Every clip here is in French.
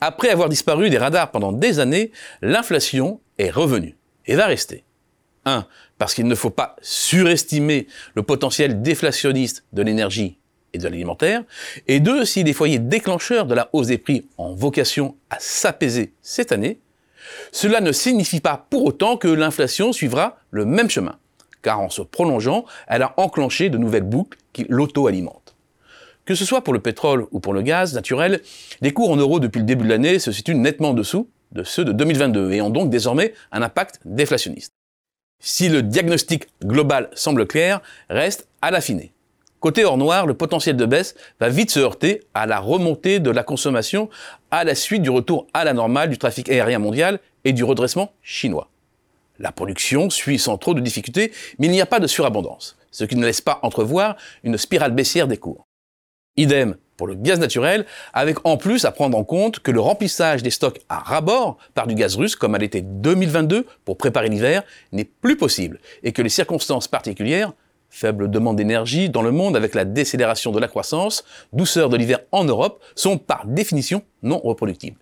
Après avoir disparu des radars pendant des années, l'inflation est revenue et va rester. 1. Parce qu'il ne faut pas surestimer le potentiel déflationniste de l'énergie et de l'alimentaire. Et 2. Si les foyers déclencheurs de la hausse des prix ont vocation à s'apaiser cette année, cela ne signifie pas pour autant que l'inflation suivra le même chemin, car en se prolongeant, elle a enclenché de nouvelles boucles qui l'auto-alimentent. Que ce soit pour le pétrole ou pour le gaz naturel, les cours en euros depuis le début de l'année se situent nettement en dessous de ceux de 2022 et ont donc désormais un impact déflationniste. Si le diagnostic global semble clair, reste à l'affiner. Côté hors noir, le potentiel de baisse va vite se heurter à la remontée de la consommation à la suite du retour à la normale du trafic aérien mondial et du redressement chinois. La production suit sans trop de difficultés, mais il n'y a pas de surabondance, ce qui ne laisse pas entrevoir une spirale baissière des cours. Idem pour le gaz naturel, avec en plus à prendre en compte que le remplissage des stocks à rabord par du gaz russe, comme à l'été 2022 pour préparer l'hiver, n'est plus possible, et que les circonstances particulières, faible demande d'énergie dans le monde avec la décélération de la croissance, douceur de l'hiver en Europe, sont par définition non reproductibles.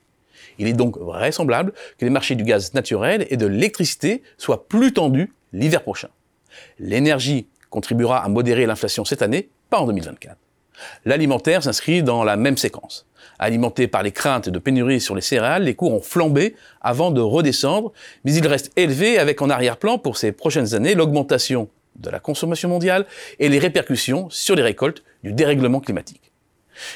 Il est donc vraisemblable que les marchés du gaz naturel et de l'électricité soient plus tendus l'hiver prochain. L'énergie contribuera à modérer l'inflation cette année, pas en 2024. L'alimentaire s'inscrit dans la même séquence. Alimenté par les craintes de pénurie sur les céréales, les cours ont flambé avant de redescendre, mais ils restent élevés avec en arrière-plan pour ces prochaines années l'augmentation de la consommation mondiale et les répercussions sur les récoltes du dérèglement climatique.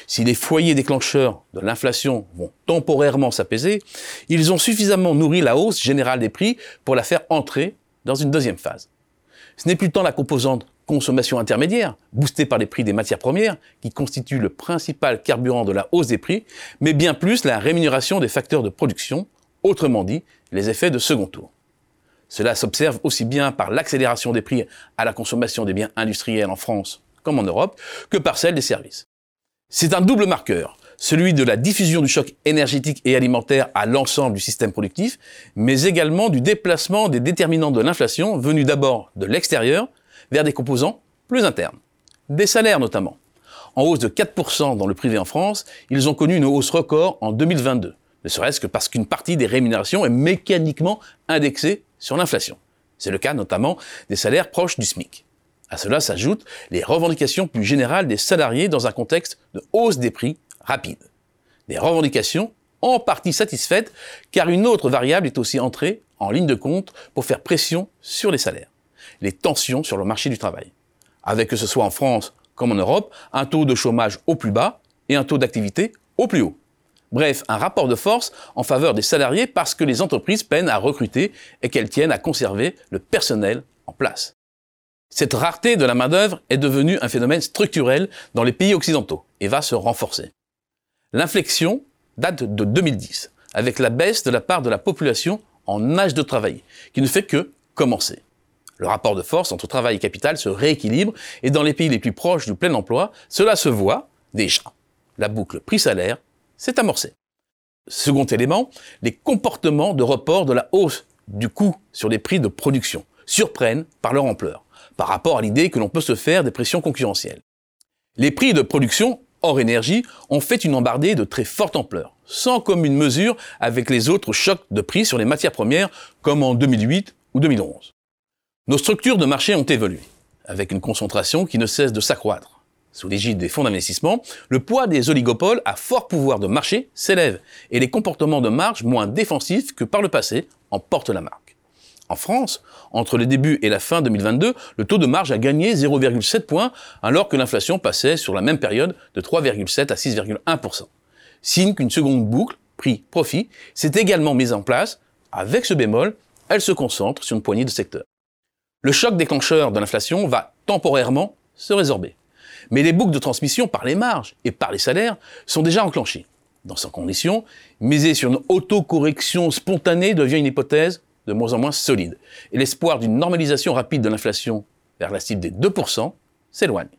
Si les foyers déclencheurs de l'inflation vont temporairement s'apaiser, ils ont suffisamment nourri la hausse générale des prix pour la faire entrer dans une deuxième phase. Ce n'est plus tant la composante consommation intermédiaire, boostée par les prix des matières premières, qui constitue le principal carburant de la hausse des prix, mais bien plus la rémunération des facteurs de production, autrement dit, les effets de second tour. Cela s'observe aussi bien par l'accélération des prix à la consommation des biens industriels en France comme en Europe, que par celle des services. C'est un double marqueur, celui de la diffusion du choc énergétique et alimentaire à l'ensemble du système productif, mais également du déplacement des déterminants de l'inflation venus d'abord de l'extérieur, vers des composants plus internes. Des salaires notamment. En hausse de 4% dans le privé en France, ils ont connu une hausse record en 2022, ne serait-ce que parce qu'une partie des rémunérations est mécaniquement indexée sur l'inflation. C'est le cas notamment des salaires proches du SMIC. À cela s'ajoutent les revendications plus générales des salariés dans un contexte de hausse des prix rapide. Des revendications en partie satisfaites car une autre variable est aussi entrée en ligne de compte pour faire pression sur les salaires les tensions sur le marché du travail. Avec que ce soit en France comme en Europe, un taux de chômage au plus bas et un taux d'activité au plus haut. Bref, un rapport de force en faveur des salariés parce que les entreprises peinent à recruter et qu'elles tiennent à conserver le personnel en place. Cette rareté de la main-d'œuvre est devenue un phénomène structurel dans les pays occidentaux et va se renforcer. L'inflexion date de 2010, avec la baisse de la part de la population en âge de travail, qui ne fait que commencer. Le rapport de force entre travail et capital se rééquilibre et dans les pays les plus proches du plein emploi, cela se voit déjà. La boucle prix-salaire s'est amorcée. Second élément, les comportements de report de la hausse du coût sur les prix de production surprennent par leur ampleur, par rapport à l'idée que l'on peut se faire des pressions concurrentielles. Les prix de production hors énergie ont fait une embardée de très forte ampleur, sans commune mesure avec les autres chocs de prix sur les matières premières comme en 2008 ou 2011. Nos structures de marché ont évolué, avec une concentration qui ne cesse de s'accroître. Sous l'égide des fonds d'investissement, le poids des oligopoles à fort pouvoir de marché s'élève et les comportements de marge moins défensifs que par le passé emportent la marque. En France, entre le début et la fin 2022, le taux de marge a gagné 0,7 points alors que l'inflation passait sur la même période de 3,7 à 6,1%. Signe qu'une seconde boucle, prix-profit, s'est également mise en place. Avec ce bémol, elle se concentre sur une poignée de secteurs. Le choc déclencheur de l'inflation va temporairement se résorber. Mais les boucles de transmission par les marges et par les salaires sont déjà enclenchées. Dans ces conditions, miser sur une autocorrection spontanée devient une hypothèse de moins en moins solide. Et l'espoir d'une normalisation rapide de l'inflation vers la cible des 2% s'éloigne.